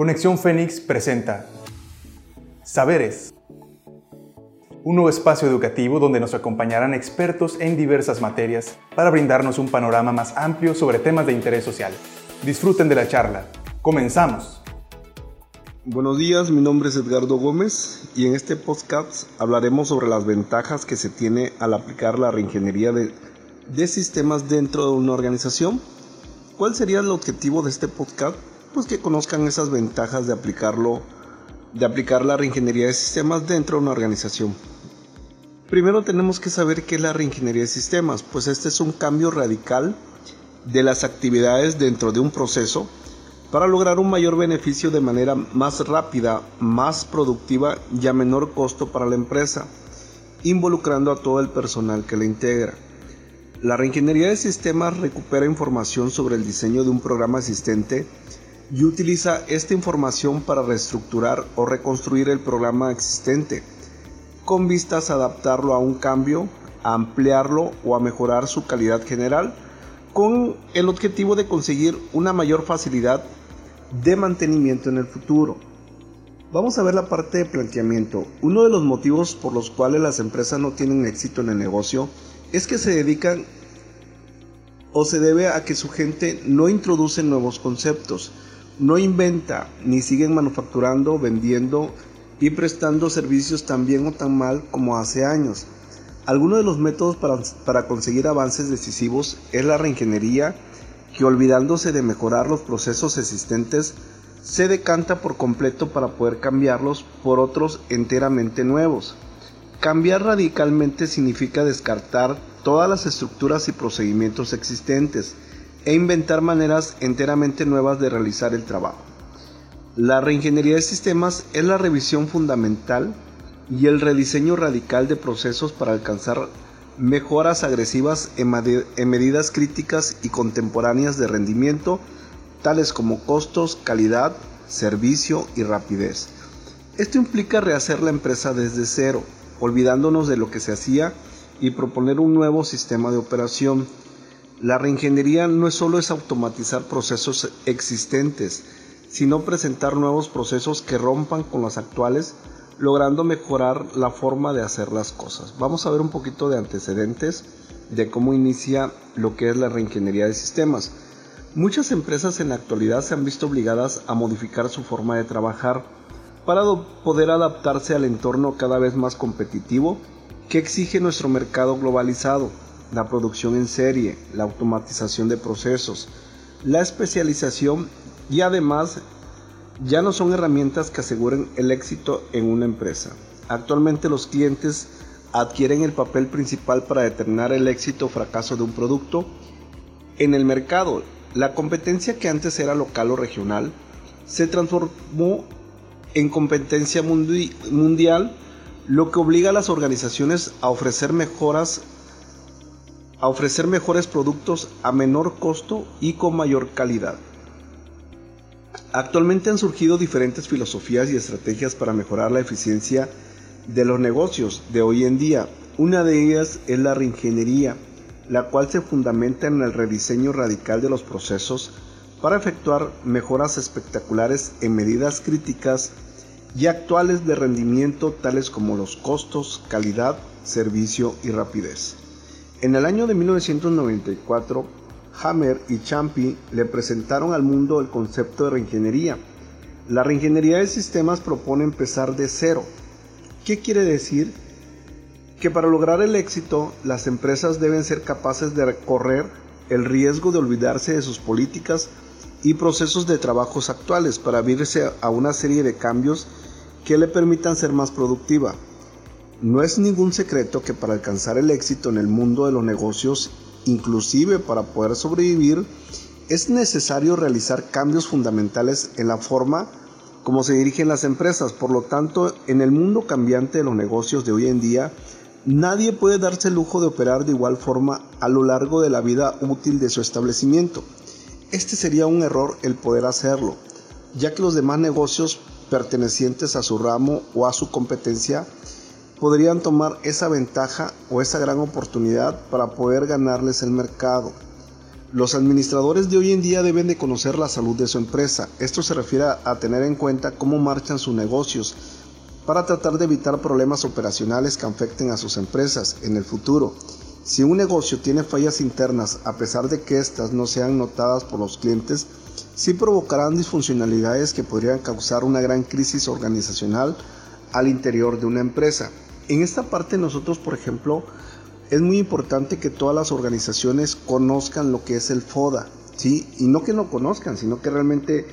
Conexión Fénix presenta Saberes, un nuevo espacio educativo donde nos acompañarán expertos en diversas materias para brindarnos un panorama más amplio sobre temas de interés social. Disfruten de la charla. Comenzamos. Buenos días, mi nombre es Edgardo Gómez y en este podcast hablaremos sobre las ventajas que se tiene al aplicar la reingeniería de, de sistemas dentro de una organización. ¿Cuál sería el objetivo de este podcast? Pues que conozcan esas ventajas de aplicarlo, de aplicar la reingeniería de sistemas dentro de una organización. Primero tenemos que saber qué es la reingeniería de sistemas, pues este es un cambio radical de las actividades dentro de un proceso para lograr un mayor beneficio de manera más rápida, más productiva y a menor costo para la empresa, involucrando a todo el personal que la integra. La reingeniería de sistemas recupera información sobre el diseño de un programa existente y utiliza esta información para reestructurar o reconstruir el programa existente, con vistas a adaptarlo a un cambio, a ampliarlo o a mejorar su calidad general, con el objetivo de conseguir una mayor facilidad de mantenimiento en el futuro. Vamos a ver la parte de planteamiento. Uno de los motivos por los cuales las empresas no tienen éxito en el negocio es que se dedican o se debe a que su gente no introduce nuevos conceptos, no inventa ni siguen manufacturando, vendiendo y prestando servicios tan bien o tan mal como hace años. Algunos de los métodos para, conseguir avances decisivos es la reingeniería, que olvidándose de mejorar los procesos existentes, se decanta por completo para poder cambiarlos por otros enteramente nuevos. Cambiar radicalmente significa descartar todas las estructuras y procedimientos existentes, e inventar maneras enteramente nuevas de realizar el trabajo. La reingeniería de sistemas es la revisión fundamental y el rediseño radical de procesos para alcanzar mejoras agresivas en, medidas críticas y contemporáneas de rendimiento, tales como costos, calidad, servicio y rapidez. Esto implica rehacer la empresa desde cero, olvidándonos de lo que se hacía y proponer un nuevo sistema de operación la reingeniería no es solo es automatizar procesos existentes, sino presentar nuevos procesos que rompan con los actuales, logrando mejorar la forma de hacer las cosas. Vamos a ver un poquito de antecedentes de cómo inicia lo que es la reingeniería de sistemas. Muchas empresas en la actualidad se han visto obligadas a modificar su forma de trabajar para poder adaptarse al entorno cada vez más competitivo que exige nuestro mercado globalizado la producción en serie, la automatización de procesos, la especialización y además ya no son herramientas que aseguren el éxito en una empresa. Actualmente los clientes adquieren el papel principal para determinar el éxito o fracaso de un producto en el mercado. La competencia que antes era local o regional se transformó en competencia mundial, lo que obliga a las organizaciones a ofrecer mejoras a ofrecer mejores productos a menor costo y con mayor calidad. Actualmente han surgido diferentes filosofías y estrategias para mejorar la eficiencia de los negocios de hoy en día. Una de ellas es la reingeniería, la cual se fundamenta en el rediseño radical de los procesos para efectuar mejoras espectaculares en medidas críticas y actuales de rendimiento tales como los costos, calidad, servicio y rapidez. En el año de 1994, Hammer y Champy le presentaron al mundo el concepto de reingeniería. La reingeniería de sistemas propone empezar de cero. ¿Qué quiere decir? Que para lograr el éxito, las empresas deben ser capaces de recorrer el riesgo de olvidarse de sus políticas y procesos de trabajos actuales para abrirse a una serie de cambios que le permitan ser más productiva, no es ningún secreto que para alcanzar el éxito en el mundo de los negocios, inclusive para poder sobrevivir, es necesario realizar cambios fundamentales en la forma como se dirigen las empresas. Por lo tanto, en el mundo cambiante de los negocios de hoy en día, nadie puede darse el lujo de operar de igual forma a lo largo de la vida útil de su establecimiento. Este sería un error el poder hacerlo, ya que los demás negocios pertenecientes a su ramo o a su competencia podrían tomar esa ventaja o esa gran oportunidad para poder ganarles el mercado. Los administradores de hoy en día deben de conocer la salud de su empresa. Esto se refiere a tener en cuenta cómo marchan sus negocios para tratar de evitar problemas operacionales que afecten a sus empresas en el futuro. Si un negocio tiene fallas internas, a pesar de que éstas no sean notadas por los clientes, sí provocarán disfuncionalidades que podrían causar una gran crisis organizacional al interior de una empresa. En esta parte nosotros, por ejemplo, es muy importante que todas las organizaciones conozcan lo que es el FODA, ¿sí? Y no que no conozcan, sino que realmente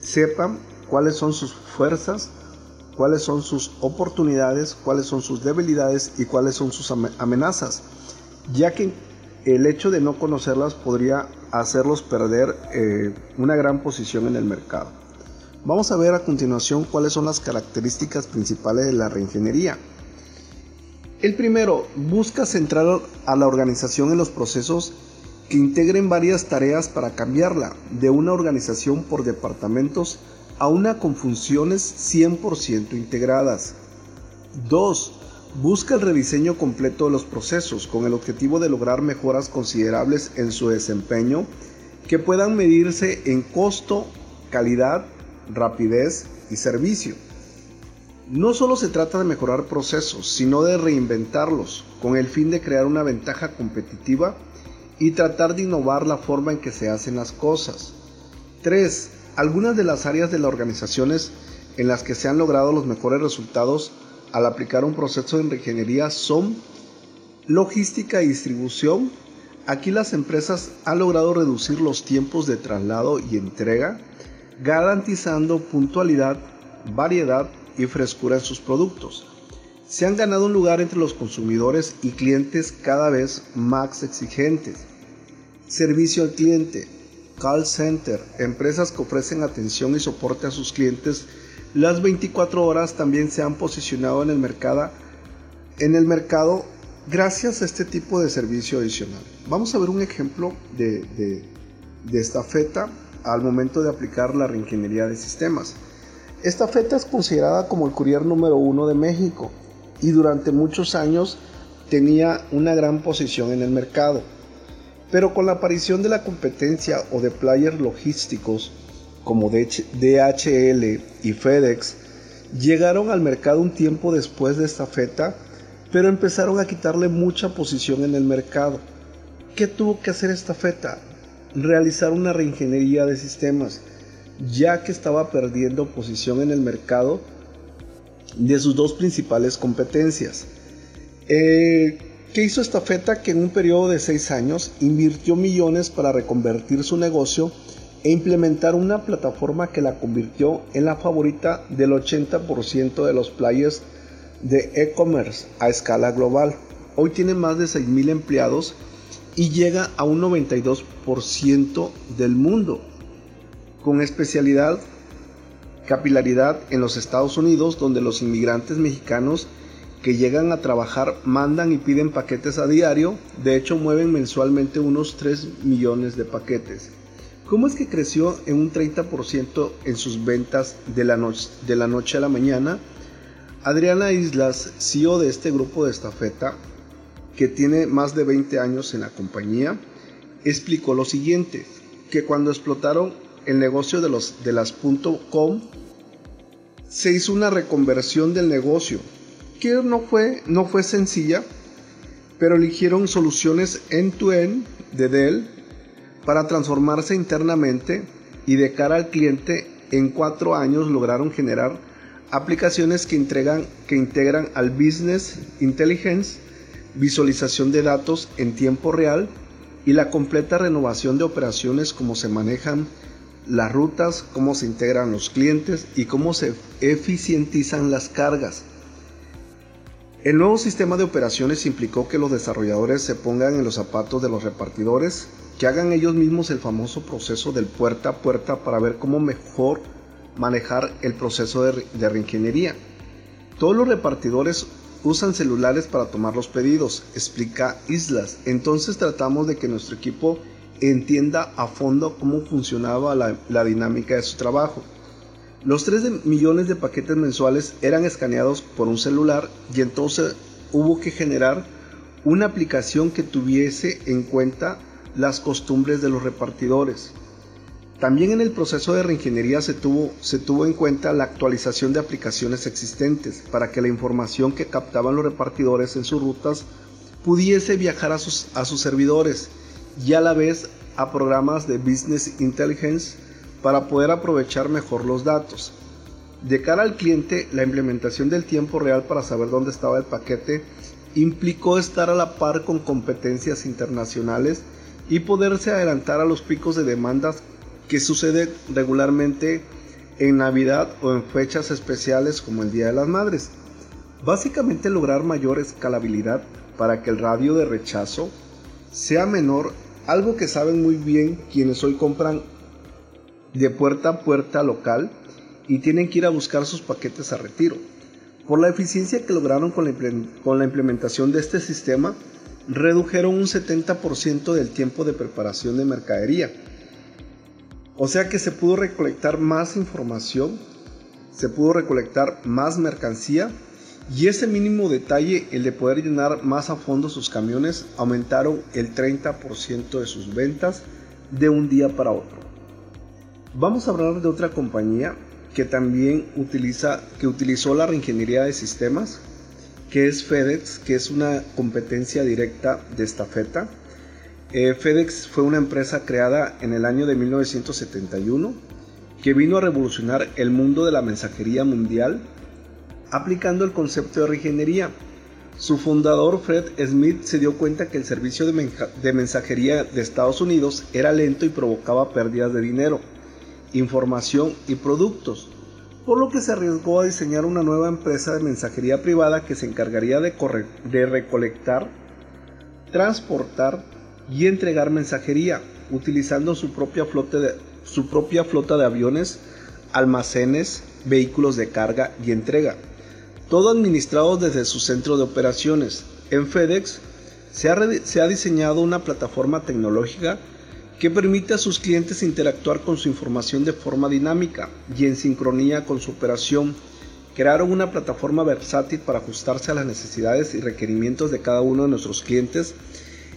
sepan cuáles son sus fuerzas, cuáles son sus oportunidades, cuáles son sus debilidades y cuáles son sus amenazas, ya que el hecho de no conocerlas podría hacerlos perder eh, una gran posición en el mercado. Vamos a ver a continuación cuáles son las características principales de la reingeniería. El primero, busca centrar a la organización en los procesos que integren varias tareas para cambiarla de una organización por departamentos a una con funciones 100% integradas. 2. Busca el rediseño completo de los procesos con el objetivo de lograr mejoras considerables en su desempeño que puedan medirse en costo, calidad, rapidez y servicio. No solo se trata de mejorar procesos, sino de reinventarlos con el fin de crear una ventaja competitiva y tratar de innovar la forma en que se hacen las cosas. 3. Algunas de las áreas de las organizaciones en las que se han logrado los mejores resultados al aplicar un proceso de ingeniería son logística y distribución. Aquí las empresas han logrado reducir los tiempos de traslado y entrega, garantizando puntualidad, variedad y frescura en sus productos. Se han ganado un lugar entre los consumidores y clientes cada vez más exigentes. Servicio al cliente, call center, empresas que ofrecen atención y soporte a sus clientes las 24 horas también se han posicionado en el mercado, en el mercado gracias a este tipo de servicio adicional. Vamos a ver un ejemplo de, de, de esta feta al momento de aplicar la reingeniería de sistemas. Esta feta es considerada como el courier número uno de México y durante muchos años tenía una gran posición en el mercado. Pero con la aparición de la competencia o de players logísticos como DHL y FedEx llegaron al mercado un tiempo después de esta feta, pero empezaron a quitarle mucha posición en el mercado. ¿Qué tuvo que hacer esta feta? Realizar una reingeniería de sistemas ya que estaba perdiendo posición en el mercado de sus dos principales competencias. Eh, ¿Qué hizo esta feta? Que en un periodo de seis años invirtió millones para reconvertir su negocio e implementar una plataforma que la convirtió en la favorita del 80% de los players de e-commerce a escala global. Hoy tiene más de 6.000 empleados y llega a un 92% del mundo con especialidad capilaridad en los Estados Unidos, donde los inmigrantes mexicanos que llegan a trabajar mandan y piden paquetes a diario, de hecho mueven mensualmente unos 3 millones de paquetes. ¿Cómo es que creció en un 30% en sus ventas de la, noche, de la noche a la mañana? Adriana Islas, CEO de este grupo de estafeta, que tiene más de 20 años en la compañía, explicó lo siguiente, que cuando explotaron el negocio de, los, de las .com, se hizo una reconversión del negocio, que no fue, no fue sencilla, pero eligieron soluciones end-to-end de Dell para transformarse internamente y de cara al cliente en cuatro años lograron generar aplicaciones que, que integran al business intelligence, visualización de datos en tiempo real y la completa renovación de operaciones como se manejan las rutas, cómo se integran los clientes y cómo se eficientizan las cargas. El nuevo sistema de operaciones implicó que los desarrolladores se pongan en los zapatos de los repartidores, que hagan ellos mismos el famoso proceso del puerta a puerta para ver cómo mejor manejar el proceso de, de reingeniería. Todos los repartidores usan celulares para tomar los pedidos, explica Islas. Entonces tratamos de que nuestro equipo entienda a fondo cómo funcionaba la, dinámica de su trabajo. Los 3 millones de paquetes mensuales eran escaneados por un celular y entonces hubo que generar una aplicación que tuviese en cuenta las costumbres de los repartidores. También en el proceso de reingeniería se tuvo, se tuvo en cuenta la actualización de aplicaciones existentes para que la información que captaban los repartidores en sus rutas pudiese viajar a sus, a sus servidores y a la vez a programas de Business Intelligence para poder aprovechar mejor los datos. De cara al cliente, la implementación del tiempo real para saber dónde estaba el paquete implicó estar a la par con competencias internacionales y poderse adelantar a los picos de demandas que sucede regularmente en Navidad o en fechas especiales como el Día de las Madres. Básicamente lograr mayor escalabilidad para que el radio de rechazo sea menor, algo que saben muy bien quienes hoy compran de puerta a puerta local y tienen que ir a buscar sus paquetes a retiro. Por la eficiencia que lograron con la, implementación de este sistema, redujeron un 70% del tiempo de preparación de mercadería. O sea que se pudo recolectar más información, se pudo recolectar más mercancía y ese mínimo detalle, el de poder llenar más a fondo sus camiones, aumentaron el 30% de sus ventas de un día para otro. Vamos a hablar de otra compañía que también utiliza, que utilizó la reingeniería de sistemas, que es FedEx, que es una competencia directa de estafeta. Eh, FedEx fue una empresa creada en el año de 1971 que vino a revolucionar el mundo de la mensajería mundial aplicando el concepto de reingeniería. Su fundador Fred Smith se dio cuenta que el servicio de mensajería de Estados Unidos era lento y provocaba pérdidas de dinero información y productos, por lo que se arriesgó a diseñar una nueva empresa de mensajería privada que se encargaría de, recolectar, transportar y entregar mensajería, utilizando su propia, de, su propia flota de aviones, almacenes, vehículos de carga y entrega, todo administrado desde su centro de operaciones. En FedEx se ha, se ha diseñado una plataforma tecnológica que permite a sus clientes interactuar con su información de forma dinámica y en sincronía con su operación. Crearon una plataforma versátil para ajustarse a las necesidades y requerimientos de cada uno de nuestros clientes.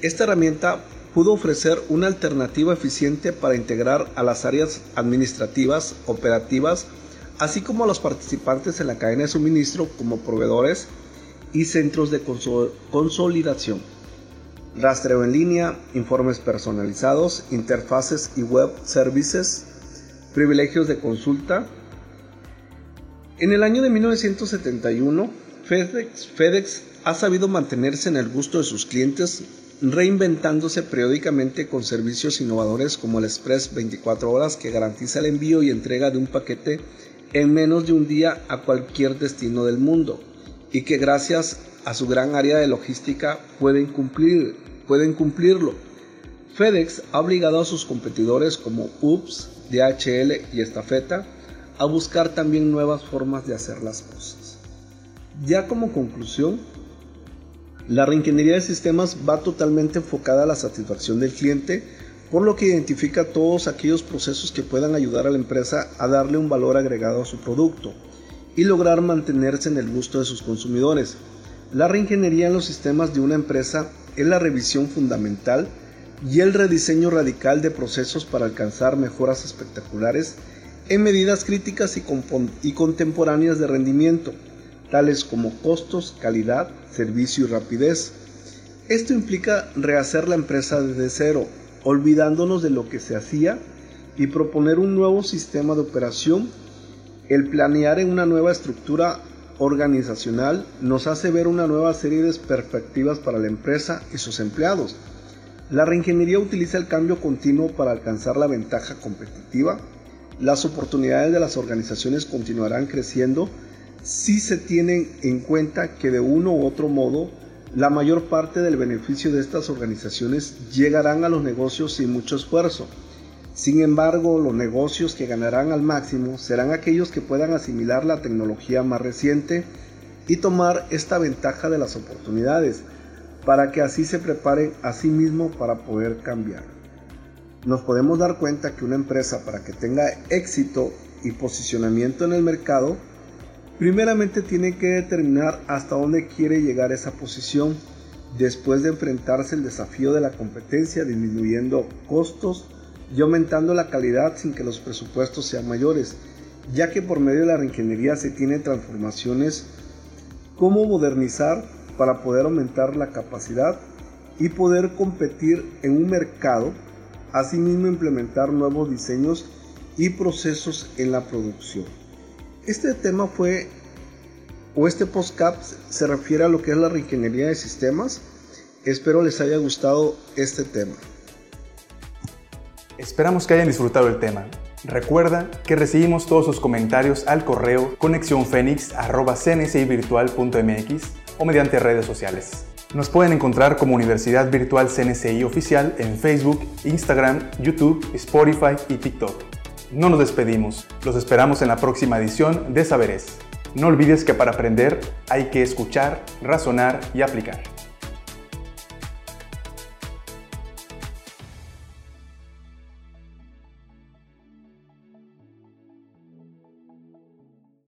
Esta herramienta pudo ofrecer una alternativa eficiente para integrar a las áreas administrativas, operativas, así como a los participantes en la cadena de suministro como proveedores y centros de consolidación rastreo en línea, informes personalizados, interfaces y web services, privilegios de consulta. En el año de 1971, FedEx, FedEx ha sabido mantenerse en el gusto de sus clientes, reinventándose periódicamente con servicios innovadores como el Express 24 horas que garantiza el envío y entrega de un paquete en menos de un día a cualquier destino del mundo y que gracias a su gran área de logística pueden, cumplir, pueden cumplirlo. FedEx ha obligado a sus competidores como UPS, DHL y Estafeta a buscar también nuevas formas de hacer las cosas. Ya como conclusión, la reingeniería de sistemas va totalmente enfocada a la satisfacción del cliente, por lo que identifica todos aquellos procesos que puedan ayudar a la empresa a darle un valor agregado a su producto y lograr mantenerse en el gusto de sus consumidores. La reingeniería en los sistemas de una empresa es la revisión fundamental y el rediseño radical de procesos para alcanzar mejoras espectaculares en medidas críticas y, y, contemporáneas de rendimiento, tales como costos, calidad, servicio y rapidez. Esto implica rehacer la empresa desde cero, olvidándonos de lo que se hacía y proponer un nuevo sistema de operación, el planear en una nueva estructura organizacional nos hace ver una nueva serie de perspectivas para la empresa y sus empleados. La reingeniería utiliza el cambio continuo para alcanzar la ventaja competitiva. Las oportunidades de las organizaciones continuarán creciendo si se tienen en cuenta que de uno u otro modo la mayor parte del beneficio de estas organizaciones llegarán a los negocios sin mucho esfuerzo. Sin embargo, los negocios que ganarán al máximo serán aquellos que puedan asimilar la tecnología más reciente y tomar esta ventaja de las oportunidades para que así se preparen a sí mismos para poder cambiar. Nos podemos dar cuenta que una empresa para que tenga éxito y posicionamiento en el mercado, primeramente tiene que determinar hasta dónde quiere llegar esa posición después de enfrentarse el desafío de la competencia, disminuyendo costos y aumentando la calidad sin que los presupuestos sean mayores, ya que por medio de la reingeniería se tienen transformaciones como modernizar para poder aumentar la capacidad y poder competir en un mercado, asimismo implementar nuevos diseños y procesos en la producción. Este tema fue, o este postcap se refiere a lo que es la reingeniería de sistemas. Espero les haya gustado este tema. Esperamos que hayan disfrutado el tema. Recuerda que recibimos todos sus comentarios al correo conexionfenix.cnsivirtual.mx o mediante redes sociales. Nos pueden encontrar como Universidad Virtual CNCI Oficial en Facebook, Instagram, YouTube, Spotify y TikTok. No nos despedimos, los esperamos en la próxima edición de Saberes. No olvides que para aprender hay que escuchar, razonar y aplicar.